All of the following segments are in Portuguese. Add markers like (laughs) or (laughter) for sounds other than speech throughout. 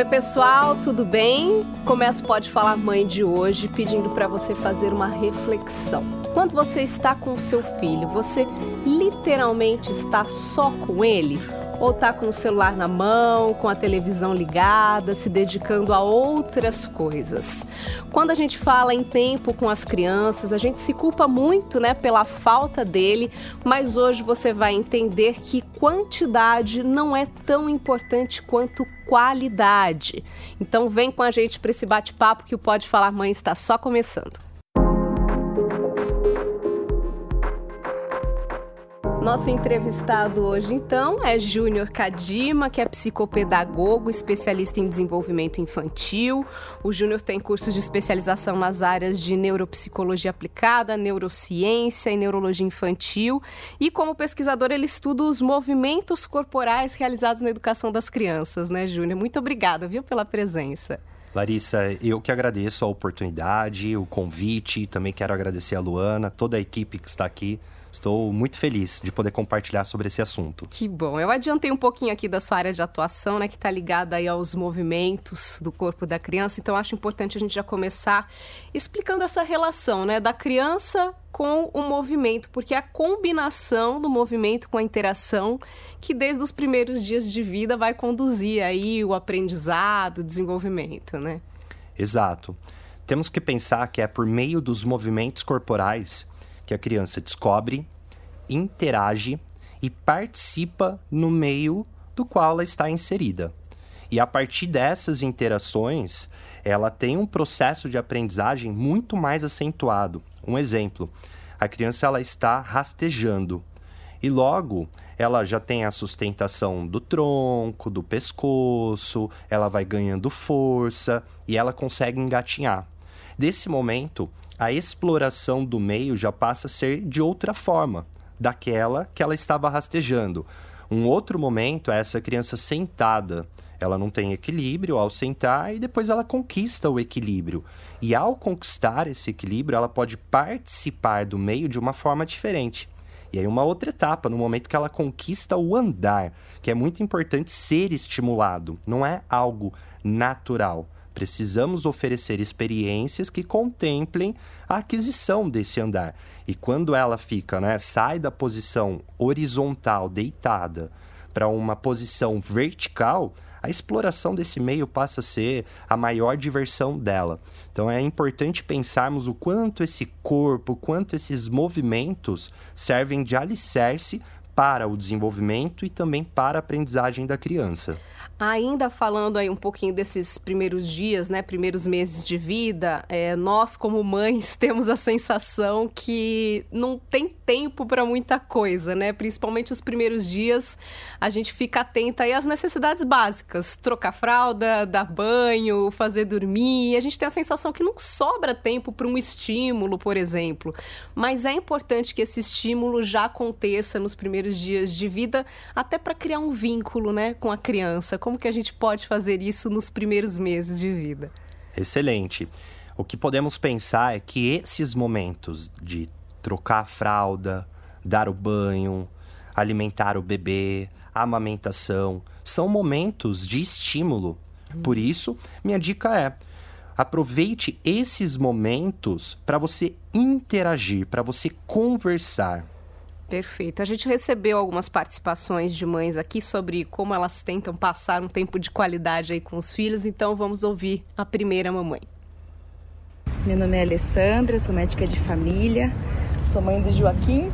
Oi, pessoal, tudo bem? Começo Pode Falar Mãe de hoje pedindo para você fazer uma reflexão. Quando você está com o seu filho, você literalmente está só com ele? Ou tá com o celular na mão, com a televisão ligada, se dedicando a outras coisas. Quando a gente fala em tempo com as crianças, a gente se culpa muito, né, pela falta dele, mas hoje você vai entender que quantidade não é tão importante quanto qualidade. Então vem com a gente para esse bate-papo que o Pode Falar Mãe está só começando. Nosso entrevistado hoje, então, é Júnior Kadima, que é psicopedagogo, especialista em desenvolvimento infantil. O Júnior tem cursos de especialização nas áreas de neuropsicologia aplicada, neurociência e neurologia infantil. E como pesquisador, ele estuda os movimentos corporais realizados na educação das crianças, né, Júnior? Muito obrigada, viu, pela presença. Larissa, eu que agradeço a oportunidade, o convite, também quero agradecer a Luana, toda a equipe que está aqui Estou muito feliz de poder compartilhar sobre esse assunto. Que bom. Eu adiantei um pouquinho aqui da sua área de atuação, né, que está ligada aí aos movimentos do corpo da criança. Então, acho importante a gente já começar explicando essa relação, né, da criança com o movimento, porque é a combinação do movimento com a interação que desde os primeiros dias de vida vai conduzir aí o aprendizado, o desenvolvimento, né? Exato. Temos que pensar que é por meio dos movimentos corporais que a criança descobre, interage e participa no meio do qual ela está inserida. E a partir dessas interações, ela tem um processo de aprendizagem muito mais acentuado. Um exemplo: a criança ela está rastejando e logo ela já tem a sustentação do tronco, do pescoço, ela vai ganhando força e ela consegue engatinhar. Desse momento, a exploração do meio já passa a ser de outra forma, daquela que ela estava rastejando. Um outro momento é essa criança sentada. Ela não tem equilíbrio ao sentar e depois ela conquista o equilíbrio. E ao conquistar esse equilíbrio, ela pode participar do meio de uma forma diferente. E aí, uma outra etapa, no momento que ela conquista o andar, que é muito importante ser estimulado, não é algo natural. Precisamos oferecer experiências que contemplem a aquisição desse andar. E quando ela fica, né, sai da posição horizontal, deitada, para uma posição vertical, a exploração desse meio passa a ser a maior diversão dela. Então é importante pensarmos o quanto esse corpo, quanto esses movimentos servem de alicerce para o desenvolvimento e também para a aprendizagem da criança. Ainda falando aí um pouquinho desses primeiros dias, né, primeiros meses de vida, é, nós como mães (laughs) temos a sensação que não tem tempo para muita coisa, né? Principalmente os primeiros dias, a gente fica atenta aí às necessidades básicas, trocar fralda, dar banho, fazer dormir. A gente tem a sensação que não sobra tempo para um estímulo, por exemplo. Mas é importante que esse estímulo já aconteça nos primeiros dias de vida, até para criar um vínculo, né, com a criança como que a gente pode fazer isso nos primeiros meses de vida? Excelente. O que podemos pensar é que esses momentos de trocar a fralda, dar o banho, alimentar o bebê, amamentação, são momentos de estímulo. Por isso, minha dica é: aproveite esses momentos para você interagir, para você conversar. Perfeito. A gente recebeu algumas participações de mães aqui sobre como elas tentam passar um tempo de qualidade aí com os filhos, então vamos ouvir a primeira mamãe. Meu nome é Alessandra, sou médica de família, sou mãe do Joaquim,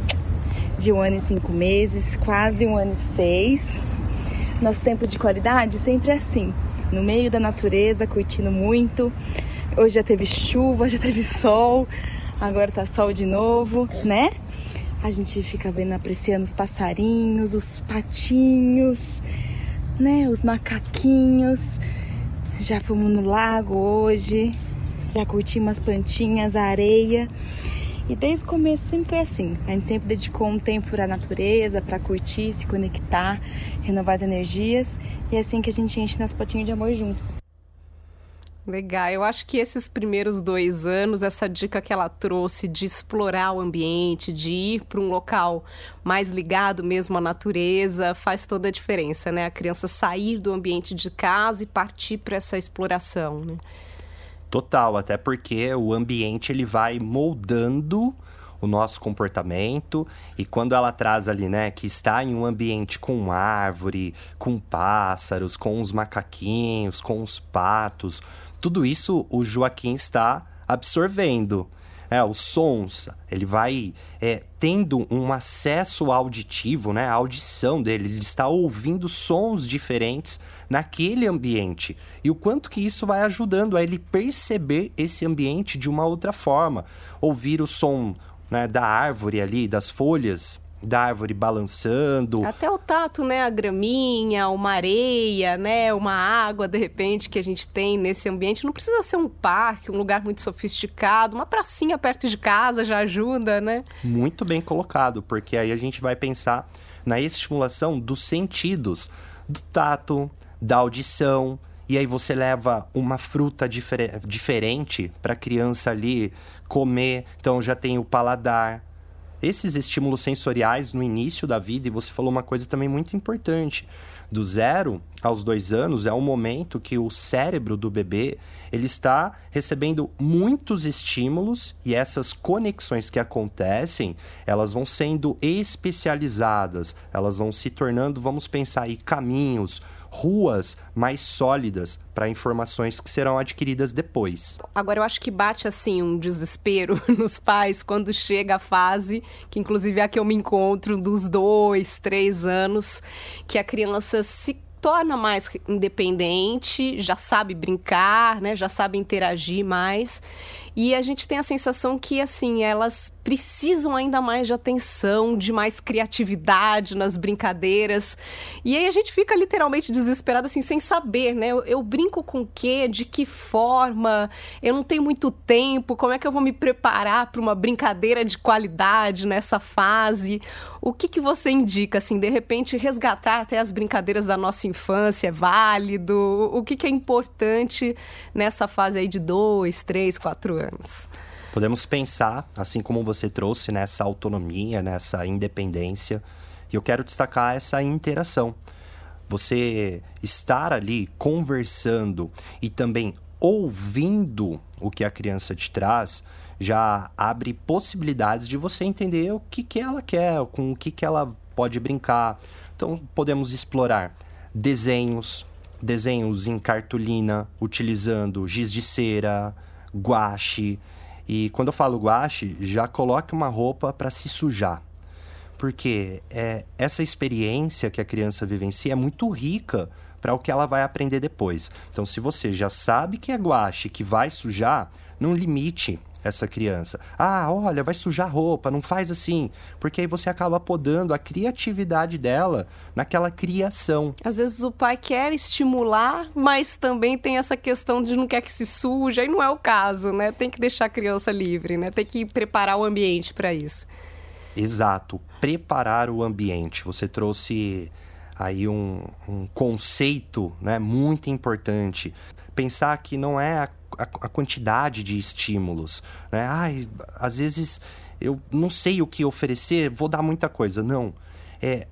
de um ano e cinco meses, quase um ano e seis. Nosso tempo de qualidade sempre é assim, no meio da natureza, curtindo muito. Hoje já teve chuva, (laughs) já teve sol, agora tá sol de novo, né? A gente fica vendo, apreciando os passarinhos, os patinhos, né? Os macaquinhos. Já fomos no lago hoje, já curtimos as plantinhas, a areia. E desde o começo sempre foi assim. A gente sempre dedicou um tempo para a natureza, para curtir, se conectar, renovar as energias. E é assim que a gente enche nosso potinho de amor juntos. Legal. Eu acho que esses primeiros dois anos, essa dica que ela trouxe de explorar o ambiente, de ir para um local mais ligado mesmo à natureza, faz toda a diferença, né? A criança sair do ambiente de casa e partir para essa exploração, né? Total, até porque o ambiente ele vai moldando o nosso comportamento e quando ela traz ali, né, que está em um ambiente com árvore, com pássaros, com os macaquinhos, com os patos, tudo isso o Joaquim está absorvendo. É, os sons, ele vai é, tendo um acesso auditivo, né? A audição dele, ele está ouvindo sons diferentes naquele ambiente. E o quanto que isso vai ajudando a ele perceber esse ambiente de uma outra forma. Ouvir o som né, da árvore ali, das folhas da árvore balançando. Até o tato, né? A graminha, uma areia, né? Uma água, de repente, que a gente tem nesse ambiente. Não precisa ser um parque, um lugar muito sofisticado. Uma pracinha perto de casa já ajuda, né? Muito bem colocado, porque aí a gente vai pensar na estimulação dos sentidos, do tato, da audição, e aí você leva uma fruta difer diferente para a criança ali comer. Então já tem o paladar. Esses estímulos sensoriais no início da vida, e você falou uma coisa também muito importante. Do zero aos dois anos é o momento que o cérebro do bebê ele está recebendo muitos estímulos e essas conexões que acontecem elas vão sendo especializadas, elas vão se tornando, vamos pensar aí, caminhos, ruas mais sólidas para informações que serão adquiridas depois. Agora eu acho que bate assim um desespero (laughs) nos pais quando chega a fase, que inclusive é a que eu me encontro dos dois, três anos, que a criança se torna mais independente, já sabe brincar, né? Já sabe interagir mais. E a gente tem a sensação que, assim, elas precisam ainda mais de atenção, de mais criatividade nas brincadeiras. E aí a gente fica literalmente desesperado, assim, sem saber, né? Eu, eu brinco com o quê? De que forma? Eu não tenho muito tempo. Como é que eu vou me preparar para uma brincadeira de qualidade nessa fase? O que, que você indica, assim, de repente resgatar até as brincadeiras da nossa infância é válido? O que, que é importante nessa fase aí de dois, três, quatro anos? Podemos pensar, assim como você trouxe, nessa autonomia, nessa independência. E eu quero destacar essa interação. Você estar ali conversando e também ouvindo o que a criança te traz já abre possibilidades de você entender o que, que ela quer, com o que, que ela pode brincar. Então, podemos explorar desenhos, desenhos em cartolina, utilizando giz de cera, guache, e quando eu falo guache, já coloque uma roupa para se sujar. Porque é, essa experiência que a criança vivencia é muito rica para o que ela vai aprender depois. Então, se você já sabe que é guache, que vai sujar, não limite essa criança. Ah, olha, vai sujar roupa, não faz assim. Porque aí você acaba podando a criatividade dela naquela criação. Às vezes o pai quer estimular, mas também tem essa questão de não quer que se suja, e não é o caso, né? Tem que deixar a criança livre, né? Tem que preparar o ambiente para isso. Exato, preparar o ambiente. Você trouxe aí um, um conceito né, muito importante. Pensar que não é a a, a quantidade de estímulos. Né? Ai, às vezes eu não sei o que oferecer, vou dar muita coisa. Não. É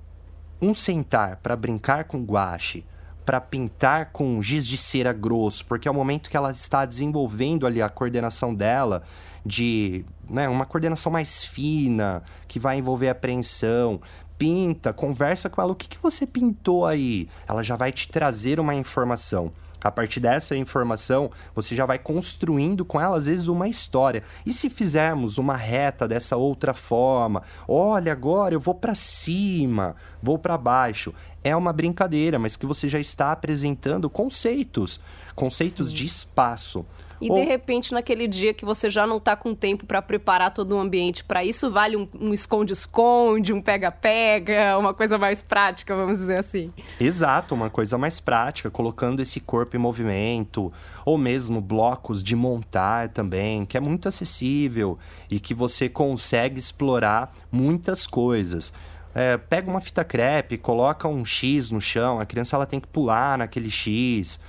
um sentar para brincar com guache, para pintar com giz de cera grosso, porque é o momento que ela está desenvolvendo ali a coordenação dela de né, uma coordenação mais fina, que vai envolver apreensão. Pinta, conversa com ela, o que, que você pintou aí? Ela já vai te trazer uma informação. A partir dessa informação, você já vai construindo com ela, às vezes, uma história. E se fizermos uma reta dessa outra forma? Olha, agora eu vou para cima, vou para baixo. É uma brincadeira, mas que você já está apresentando conceitos conceitos Sim. de espaço. E Ou... de repente, naquele dia que você já não está com tempo para preparar todo o ambiente para isso, vale um esconde-esconde, um pega-pega, uma coisa mais prática, vamos dizer assim. Exato, uma coisa mais prática, colocando esse corpo em movimento, ou mesmo blocos de montar também, que é muito acessível e que você consegue explorar muitas coisas. É, pega uma fita crepe, coloca um X no chão, a criança ela tem que pular naquele X.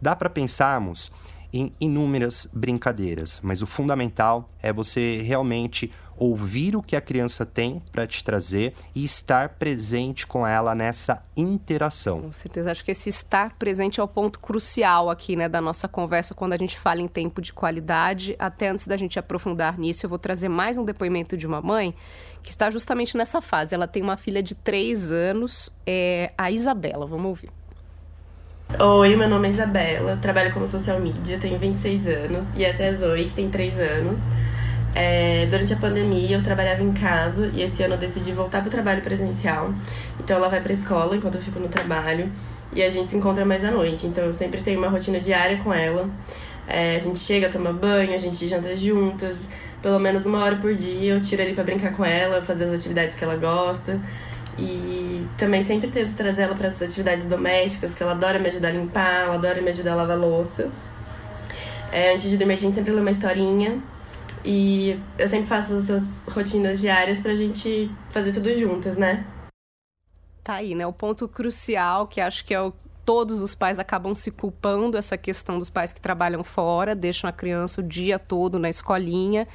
Dá para pensarmos em inúmeras brincadeiras, mas o fundamental é você realmente ouvir o que a criança tem para te trazer e estar presente com ela nessa interação. Com certeza, acho que esse estar presente é o ponto crucial aqui, né, da nossa conversa quando a gente fala em tempo de qualidade. Até antes da gente aprofundar nisso, eu vou trazer mais um depoimento de uma mãe que está justamente nessa fase. Ela tem uma filha de três anos, é a Isabela. Vamos ouvir. Oi, meu nome é Isabela, trabalho como social media, tenho 26 anos e essa é a Zoe, que tem 3 anos. É, durante a pandemia eu trabalhava em casa e esse ano eu decidi voltar para o trabalho presencial. Então ela vai para a escola enquanto eu fico no trabalho e a gente se encontra mais à noite. Então eu sempre tenho uma rotina diária com ela. É, a gente chega, toma banho, a gente janta juntas, pelo menos uma hora por dia eu tiro ali para brincar com ela, fazer as atividades que ela gosta. E também sempre tento trazer ela para as atividades domésticas, que ela adora me ajudar a limpar, ela adora me ajudar a lavar louça. É, antes de dormir, a gente sempre lê uma historinha e eu sempre faço essas rotinas diárias pra gente fazer tudo juntas, né? Tá aí, né? O ponto crucial, que acho que é o todos os pais acabam se culpando essa questão dos pais que trabalham fora, deixam a criança o dia todo na escolinha.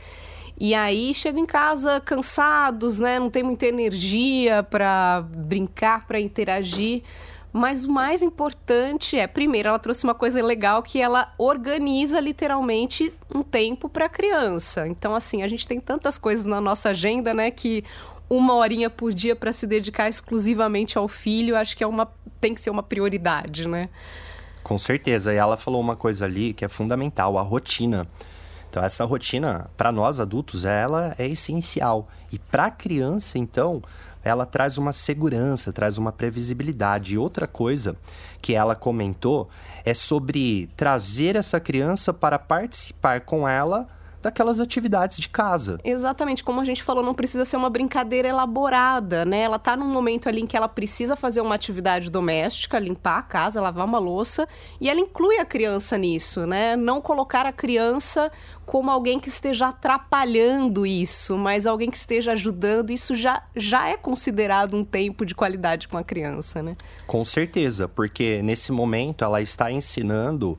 E aí chegam em casa cansados, né? Não tem muita energia para brincar, para interagir. Mas o mais importante é, primeiro, ela trouxe uma coisa legal que ela organiza literalmente um tempo para a criança. Então, assim, a gente tem tantas coisas na nossa agenda, né, que uma horinha por dia para se dedicar exclusivamente ao filho, acho que é uma tem que ser uma prioridade, né? Com certeza. E ela falou uma coisa ali que é fundamental, a rotina. Então essa rotina para nós adultos, ela é essencial. E para a criança, então, ela traz uma segurança, traz uma previsibilidade. E outra coisa que ela comentou é sobre trazer essa criança para participar com ela daquelas atividades de casa. Exatamente, como a gente falou, não precisa ser uma brincadeira elaborada, né? Ela tá num momento ali em que ela precisa fazer uma atividade doméstica, limpar a casa, lavar uma louça, e ela inclui a criança nisso, né? Não colocar a criança como alguém que esteja atrapalhando isso, mas alguém que esteja ajudando, isso já, já é considerado um tempo de qualidade com a criança, né? Com certeza, porque nesse momento ela está ensinando.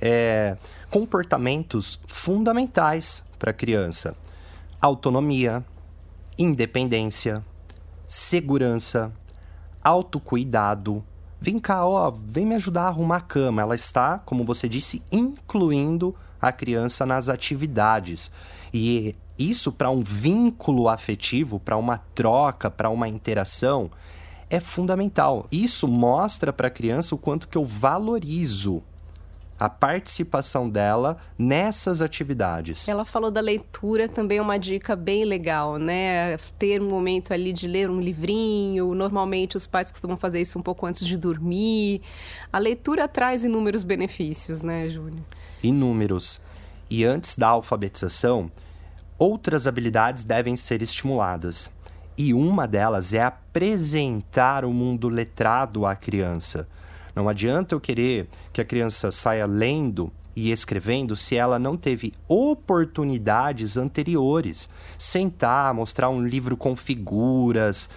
É comportamentos fundamentais para a criança: autonomia, independência, segurança, autocuidado. Vem cá, ó, vem me ajudar a arrumar a cama. Ela está, como você disse, incluindo a criança nas atividades. E isso para um vínculo afetivo, para uma troca, para uma interação, é fundamental. Isso mostra para a criança o quanto que eu valorizo a participação dela nessas atividades. Ela falou da leitura, também é uma dica bem legal, né? Ter um momento ali de ler um livrinho. Normalmente os pais costumam fazer isso um pouco antes de dormir. A leitura traz inúmeros benefícios, né, Júnior? Inúmeros. E antes da alfabetização, outras habilidades devem ser estimuladas. E uma delas é apresentar o mundo letrado à criança não adianta eu querer que a criança saia lendo e escrevendo se ela não teve oportunidades anteriores. Sentar, mostrar um livro com figuras,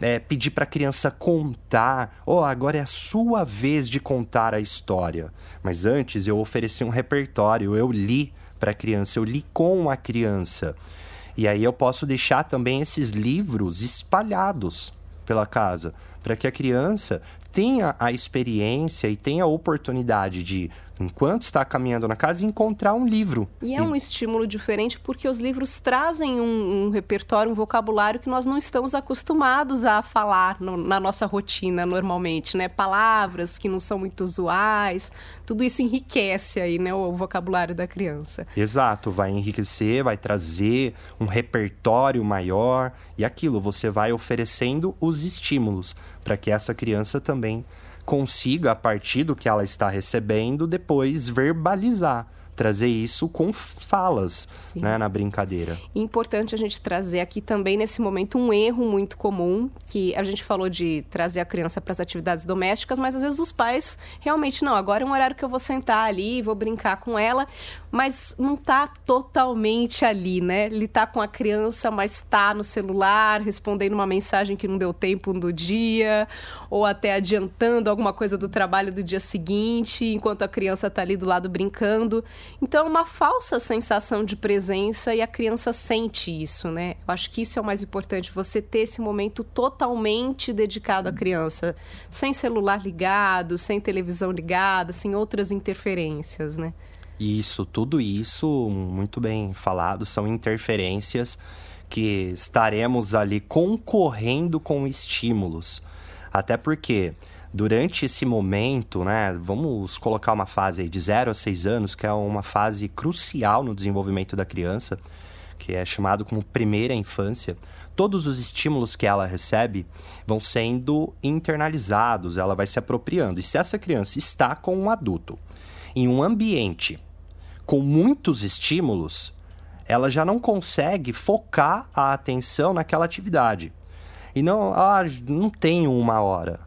é, pedir para a criança contar. Oh, agora é a sua vez de contar a história. Mas antes eu ofereci um repertório, eu li para a criança, eu li com a criança. E aí eu posso deixar também esses livros espalhados pela casa, para que a criança tenha a experiência e tenha a oportunidade de enquanto está caminhando na casa, encontrar um livro. E é um estímulo diferente porque os livros trazem um, um, repertório, um vocabulário que nós não estamos acostumados a falar no, na nossa rotina normalmente, né? Palavras que não são muito usuais, tudo isso enriquece aí, né, o vocabulário da criança. Exato, vai enriquecer, vai trazer um repertório maior e aquilo, você vai oferecendo os estímulos para que essa criança também consiga, a partir do que ela está recebendo, depois verbalizar trazer isso com falas né, na brincadeira. Importante a gente trazer aqui também nesse momento um erro muito comum, que a gente falou de trazer a criança para as atividades domésticas, mas às vezes os pais realmente não, agora é um horário que eu vou sentar ali, vou brincar com ela, mas não está totalmente ali, né? Ele está com a criança, mas está no celular, respondendo uma mensagem que não deu tempo no dia, ou até adiantando alguma coisa do trabalho do dia seguinte, enquanto a criança está ali do lado brincando. Então, é uma falsa sensação de presença e a criança sente isso, né? Eu acho que isso é o mais importante, você ter esse momento totalmente dedicado à criança, sem celular ligado, sem televisão ligada, sem outras interferências, né? Isso, tudo isso, muito bem falado, são interferências que estaremos ali concorrendo com estímulos. Até porque durante esse momento, né, vamos colocar uma fase de 0 a 6 anos, que é uma fase crucial no desenvolvimento da criança, que é chamado como primeira infância. Todos os estímulos que ela recebe vão sendo internalizados, ela vai se apropriando. E se essa criança está com um adulto em um ambiente com muitos estímulos, ela já não consegue focar a atenção naquela atividade. E não, ah, não tenho uma hora,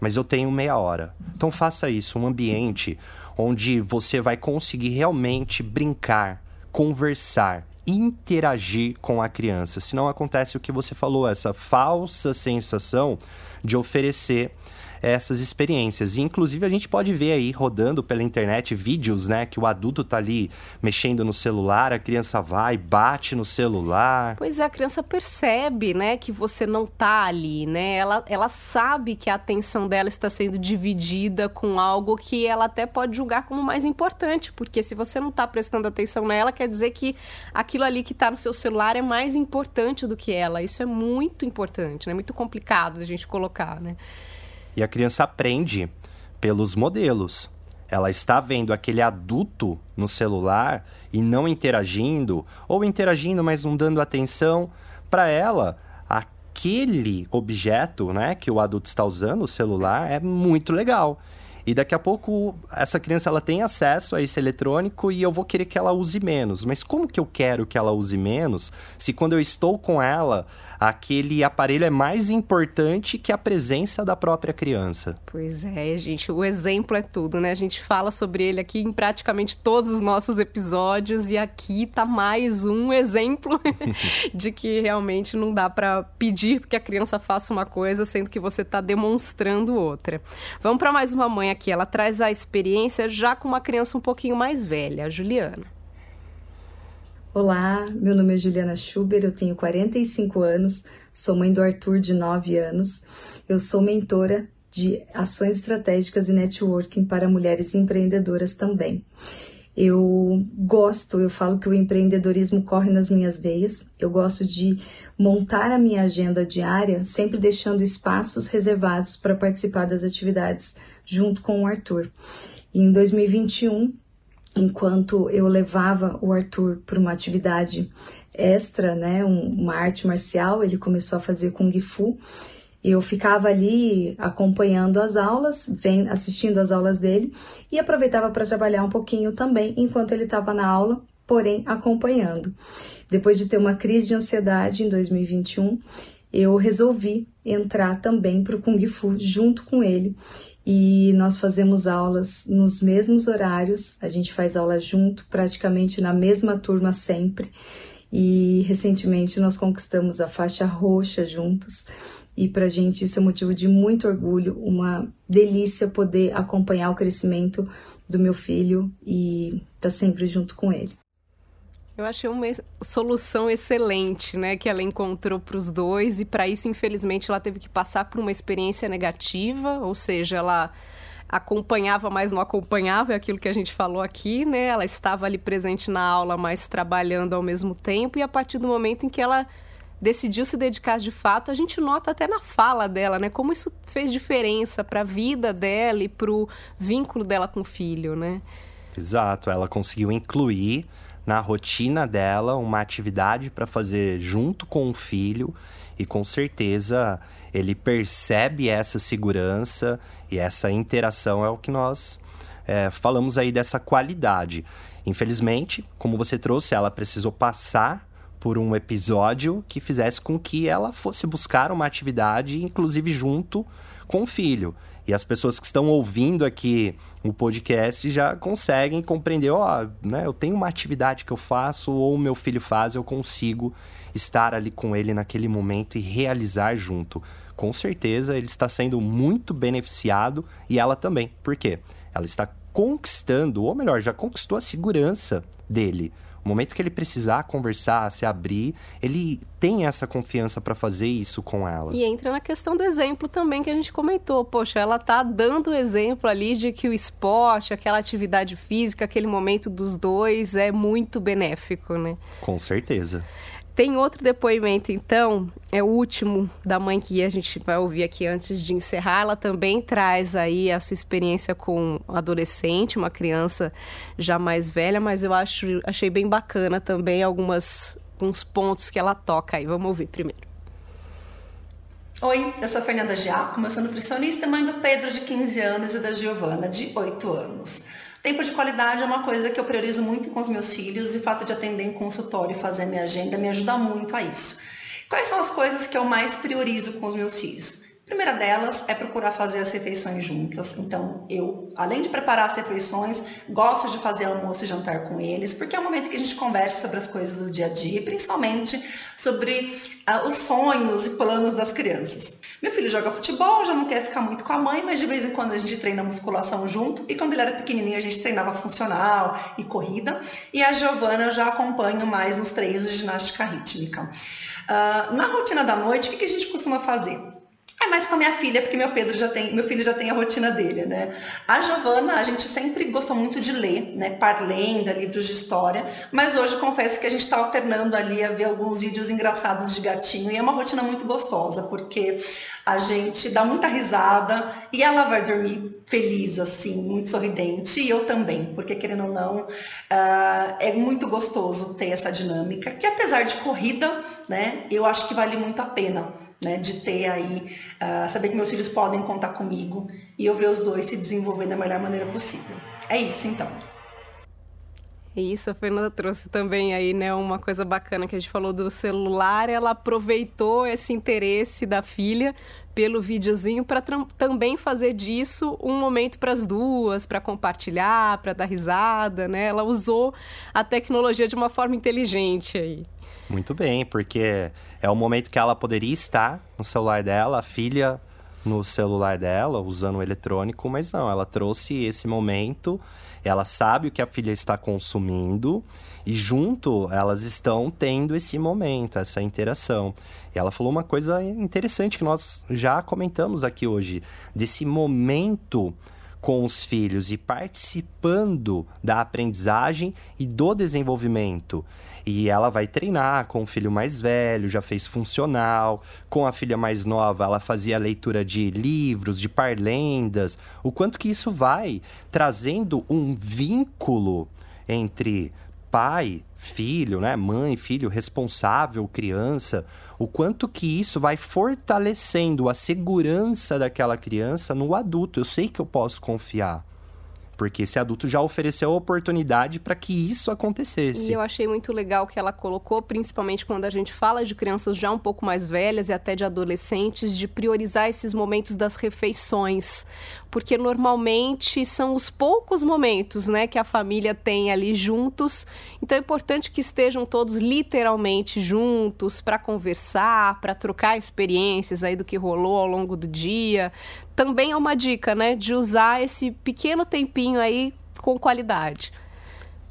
mas eu tenho meia hora. Então faça isso, um ambiente onde você vai conseguir realmente brincar, conversar, interagir com a criança. Senão acontece o que você falou, essa falsa sensação de oferecer essas experiências. E, inclusive, a gente pode ver aí rodando pela internet vídeos, né, que o adulto tá ali mexendo no celular, a criança vai, bate no celular. Pois é, a criança percebe, né, que você não tá ali, né? Ela, ela sabe que a atenção dela está sendo dividida com algo que ela até pode julgar como mais importante, porque se você não tá prestando atenção nela, quer dizer que aquilo ali que tá no seu celular é mais importante do que ela. Isso é muito importante, né? Muito complicado a gente colocar, né? E a criança aprende pelos modelos. Ela está vendo aquele adulto no celular e não interagindo, ou interagindo, mas não dando atenção. Para ela, aquele objeto né, que o adulto está usando, o celular, é muito legal. E daqui a pouco essa criança ela tem acesso a esse eletrônico e eu vou querer que ela use menos. Mas como que eu quero que ela use menos se quando eu estou com ela aquele aparelho é mais importante que a presença da própria criança. Pois é, gente, o exemplo é tudo, né? A gente fala sobre ele aqui em praticamente todos os nossos episódios e aqui tá mais um (laughs) exemplo (laughs) de que realmente não dá para pedir que a criança faça uma coisa sendo que você tá demonstrando outra. Vamos para mais uma mãe aqui, ela traz a experiência já com uma criança um pouquinho mais velha, a Juliana. Olá, meu nome é Juliana Schuber, eu tenho 45 anos, sou mãe do Arthur de 9 anos. Eu sou mentora de ações estratégicas e networking para mulheres empreendedoras também. Eu gosto, eu falo que o empreendedorismo corre nas minhas veias. Eu gosto de montar a minha agenda diária, sempre deixando espaços reservados para participar das atividades junto com o Arthur. E em 2021, enquanto eu levava o Arthur para uma atividade extra, né, um, uma arte marcial, ele começou a fazer kung fu. Eu ficava ali acompanhando as aulas, assistindo as aulas dele e aproveitava para trabalhar um pouquinho também enquanto ele estava na aula, porém acompanhando. Depois de ter uma crise de ansiedade em 2021, eu resolvi entrar também para o Kung Fu junto com ele e nós fazemos aulas nos mesmos horários, a gente faz aula junto, praticamente na mesma turma sempre. E recentemente nós conquistamos a faixa roxa juntos. E para a gente isso é motivo de muito orgulho, uma delícia poder acompanhar o crescimento do meu filho e estar tá sempre junto com ele. Eu achei uma solução excelente, né, que ela encontrou para os dois e para isso, infelizmente, ela teve que passar por uma experiência negativa, ou seja, ela acompanhava, mas não acompanhava, é aquilo que a gente falou aqui, né? Ela estava ali presente na aula, mas trabalhando ao mesmo tempo e a partir do momento em que ela decidiu se dedicar de fato, a gente nota até na fala dela, né, como isso fez diferença para a vida dela e para o vínculo dela com o filho, né? Exato, ela conseguiu incluir na rotina dela uma atividade para fazer junto com o filho e com certeza ele percebe essa segurança e essa interação é o que nós é, falamos aí dessa qualidade. Infelizmente, como você trouxe, ela precisou passar por um episódio que fizesse com que ela fosse buscar uma atividade, inclusive junto com o filho. E as pessoas que estão ouvindo aqui o podcast já conseguem compreender, ó, oh, né, eu tenho uma atividade que eu faço ou meu filho faz, eu consigo estar ali com ele naquele momento e realizar junto. Com certeza ele está sendo muito beneficiado e ela também. Por quê? Ela está conquistando, ou melhor, já conquistou a segurança dele. Momento que ele precisar conversar, se abrir, ele tem essa confiança para fazer isso com ela. E entra na questão do exemplo também que a gente comentou. Poxa, ela tá dando o exemplo ali de que o esporte, aquela atividade física, aquele momento dos dois é muito benéfico, né? Com certeza. Tem outro depoimento, então, é o último da mãe que a gente vai ouvir aqui antes de encerrar. Ela também traz aí a sua experiência com um adolescente, uma criança já mais velha, mas eu acho, achei bem bacana também algumas uns pontos que ela toca aí. Vamos ouvir primeiro. Oi, eu sou Fernanda Giacomo, eu sou nutricionista, mãe do Pedro de 15 anos e da Giovana de 8 anos. Tempo de qualidade é uma coisa que eu priorizo muito com os meus filhos e o fato de atender em consultório e fazer minha agenda me ajuda muito a isso. Quais são as coisas que eu mais priorizo com os meus filhos? Primeira delas é procurar fazer as refeições juntas. Então, eu, além de preparar as refeições, gosto de fazer almoço e jantar com eles, porque é o momento que a gente conversa sobre as coisas do dia a dia, principalmente sobre uh, os sonhos e planos das crianças. Meu filho joga futebol, já não quer ficar muito com a mãe, mas de vez em quando a gente treina musculação junto. E quando ele era pequenininho, a gente treinava funcional e corrida. E a Giovana eu já acompanho mais nos treinos de ginástica rítmica. Uh, na rotina da noite, o que a gente costuma fazer? É mais com a minha filha, porque meu Pedro já tem, meu filho já tem a rotina dele, né? A Giovana, a gente sempre gostou muito de ler, né? Parlenda, livros de história, mas hoje confesso que a gente está alternando ali a ver alguns vídeos engraçados de gatinho e é uma rotina muito gostosa, porque a gente dá muita risada e ela vai dormir feliz, assim, muito sorridente, e eu também, porque querendo ou não, uh, é muito gostoso ter essa dinâmica, que apesar de corrida, né, eu acho que vale muito a pena né, de ter aí, uh, saber que meus filhos podem contar comigo e eu ver os dois se desenvolvendo da melhor maneira possível. É isso então. Isso, a Fernanda trouxe também aí, né, uma coisa bacana que a gente falou do celular, ela aproveitou esse interesse da filha pelo videozinho para também fazer disso um momento para as duas, para compartilhar, para dar risada, né? Ela usou a tecnologia de uma forma inteligente aí. Muito bem, porque é o momento que ela poderia estar no celular dela, a filha no celular dela, usando o eletrônico, mas não, ela trouxe esse momento, ela sabe o que a filha está consumindo e junto elas estão tendo esse momento, essa interação. E ela falou uma coisa interessante que nós já comentamos aqui hoje, desse momento com os filhos e participando da aprendizagem e do desenvolvimento. E ela vai treinar com o filho mais velho, já fez funcional. Com a filha mais nova, ela fazia leitura de livros, de parlendas. O quanto que isso vai trazendo um vínculo entre pai, filho, né, mãe, filho, responsável, criança, o quanto que isso vai fortalecendo a segurança daquela criança no adulto. Eu sei que eu posso confiar. Porque esse adulto já ofereceu a oportunidade para que isso acontecesse. E eu achei muito legal que ela colocou, principalmente quando a gente fala de crianças já um pouco mais velhas e até de adolescentes, de priorizar esses momentos das refeições porque normalmente são os poucos momentos, né, que a família tem ali juntos. Então é importante que estejam todos literalmente juntos para conversar, para trocar experiências aí do que rolou ao longo do dia. Também é uma dica, né, de usar esse pequeno tempinho aí com qualidade.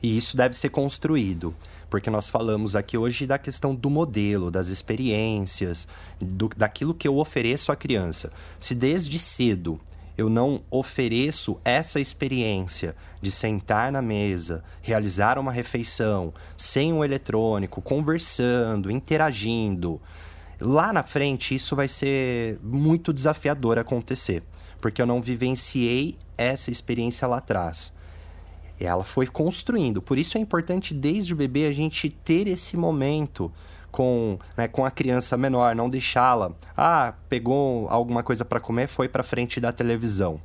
E isso deve ser construído porque nós falamos aqui hoje da questão do modelo, das experiências, do, daquilo que eu ofereço à criança. Se desde cedo eu não ofereço essa experiência de sentar na mesa, realizar uma refeição sem o eletrônico, conversando, interagindo, lá na frente isso vai ser muito desafiador acontecer, porque eu não vivenciei essa experiência lá atrás. Ela foi construindo, por isso é importante desde o bebê a gente ter esse momento com, né, com a criança menor, não deixá-la. Ah, pegou alguma coisa para comer, foi para frente da televisão.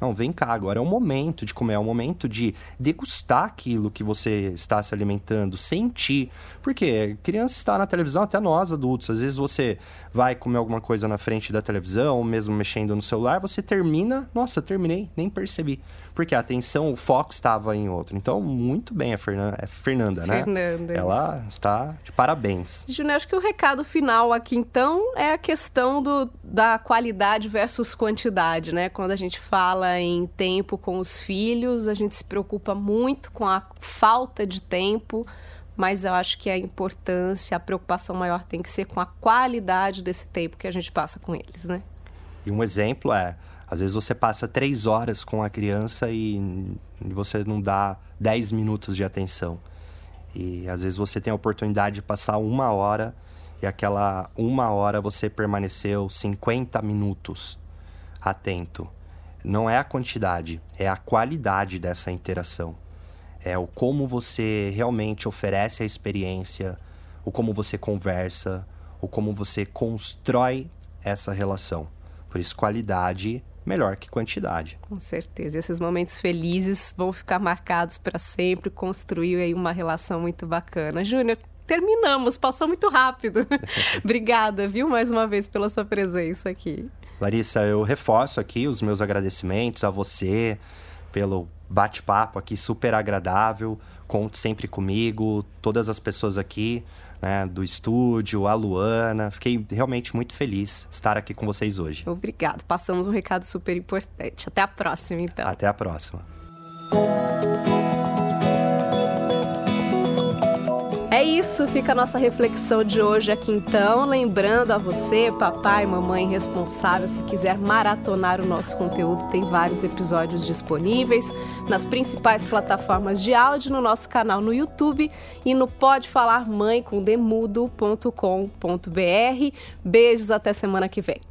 Não, vem cá, agora é o momento de comer, é o momento de degustar aquilo que você está se alimentando, sentir. Porque criança está na televisão, até nós adultos. Às vezes você vai comer alguma coisa na frente da televisão, ou mesmo mexendo no celular, você termina, nossa, terminei, nem percebi. Porque a atenção, o foco estava em outro. Então, muito bem a Fernanda, é Fernanda né? Fernanda. Ela está de parabéns. Júnior, acho que o recado final aqui, então, é a questão do, da qualidade versus quantidade, né? Quando a gente fala em tempo com os filhos, a gente se preocupa muito com a falta de tempo, mas eu acho que a importância, a preocupação maior tem que ser com a qualidade desse tempo que a gente passa com eles, né? E um exemplo é, às vezes você passa três horas com a criança e você não dá dez minutos de atenção. E às vezes você tem a oportunidade de passar uma hora e aquela uma hora você permaneceu 50 minutos atento. Não é a quantidade, é a qualidade dessa interação. É o como você realmente oferece a experiência, o como você conversa, o como você constrói essa relação. Por isso, qualidade melhor que quantidade. Com certeza. Esses momentos felizes vão ficar marcados para sempre, construir aí uma relação muito bacana. Júnior, terminamos, passou muito rápido. (laughs) Obrigada, viu, mais uma vez pela sua presença aqui. Larissa, eu reforço aqui os meus agradecimentos a você pelo bate-papo aqui super agradável. Conte sempre comigo, todas as pessoas aqui né, do estúdio, a Luana. Fiquei realmente muito feliz estar aqui com vocês hoje. Obrigado. Passamos um recado super importante. Até a próxima, então. Até a próxima. Isso, fica a nossa reflexão de hoje aqui então. Lembrando a você, papai, mamãe responsável, se quiser maratonar o nosso conteúdo, tem vários episódios disponíveis nas principais plataformas de áudio, no nosso canal no YouTube e no pode falar mãe com demudo.com.br. Beijos até semana que vem.